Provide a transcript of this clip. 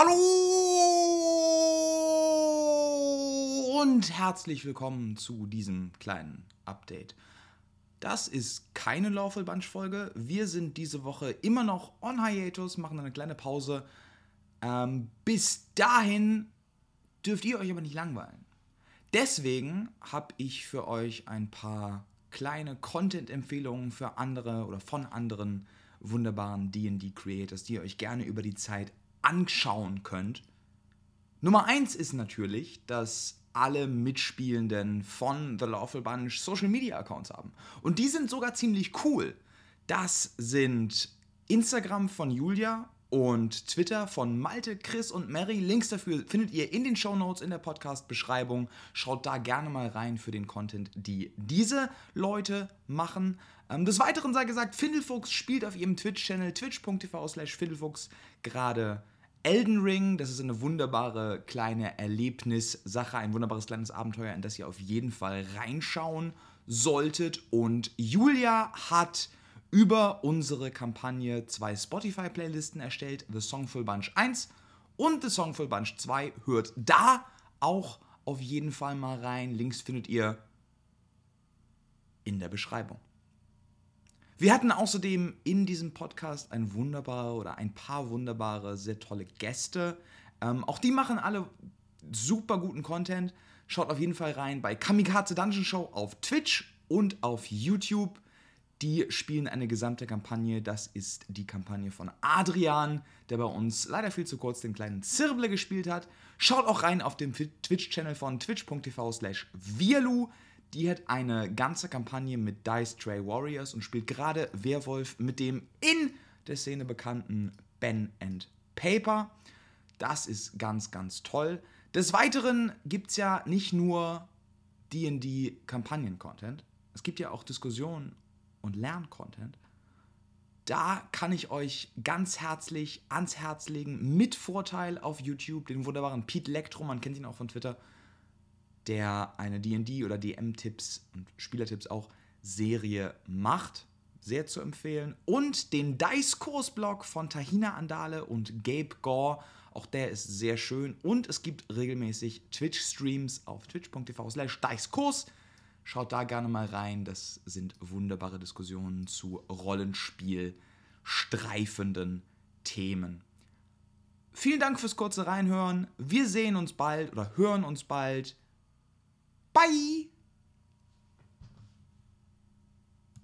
Hallo und herzlich willkommen zu diesem kleinen Update. Das ist keine Lawful Bunch Folge. Wir sind diese Woche immer noch on hiatus, machen eine kleine Pause. Ähm, bis dahin dürft ihr euch aber nicht langweilen. Deswegen habe ich für euch ein paar kleine Content-Empfehlungen für andere oder von anderen wunderbaren D&D-Creators, die ihr euch gerne über die Zeit anschauen könnt. Nummer eins ist natürlich, dass alle Mitspielenden von The Lawful Bunch Social Media Accounts haben. Und die sind sogar ziemlich cool. Das sind Instagram von Julia und Twitter von Malte, Chris und Mary. Links dafür findet ihr in den Show Notes in der Podcast-Beschreibung. Schaut da gerne mal rein für den Content, die diese Leute machen. Ähm, des Weiteren sei gesagt, Findelfuchs spielt auf ihrem Twitch-Channel twitch.tv slash Findelfuchs gerade Elden Ring. Das ist eine wunderbare kleine Erlebnissache, ein wunderbares kleines Abenteuer, in das ihr auf jeden Fall reinschauen solltet. Und Julia hat über unsere Kampagne zwei Spotify-Playlisten erstellt, The Songful Bunch 1 und The Songful Bunch 2. Hört da auch auf jeden Fall mal rein. Links findet ihr in der Beschreibung. Wir hatten außerdem in diesem Podcast ein wunderbarer oder ein paar wunderbare, sehr tolle Gäste. Ähm, auch die machen alle super guten Content. Schaut auf jeden Fall rein bei Kamikaze Dungeon Show auf Twitch und auf YouTube. Die spielen eine gesamte Kampagne. Das ist die Kampagne von Adrian, der bei uns leider viel zu kurz den kleinen Zirble gespielt hat. Schaut auch rein auf dem Twitch-Channel von twitch.tv slash Vialu. Die hat eine ganze Kampagne mit Dice Stray Warriors und spielt gerade Werwolf mit dem in der Szene bekannten Ben and Paper. Das ist ganz, ganz toll. Des Weiteren gibt es ja nicht nur DD-Kampagnen-Content, es gibt ja auch Diskussionen und Lerncontent. Da kann ich euch ganz herzlich ans Herz legen, mit Vorteil auf YouTube, den wunderbaren Pete Lectro, man kennt ihn auch von Twitter, der eine DD oder DM-Tipps und Spielertipps auch Serie macht. Sehr zu empfehlen. Und den Dice-Kurs-Blog von Tahina Andale und Gabe Gore. Auch der ist sehr schön. Und es gibt regelmäßig Twitch-Streams auf twitch.tv slash Dice-Kurs. Schaut da gerne mal rein. Das sind wunderbare Diskussionen zu Rollenspiel streifenden Themen. Vielen Dank fürs kurze Reinhören. Wir sehen uns bald oder hören uns bald. Bye!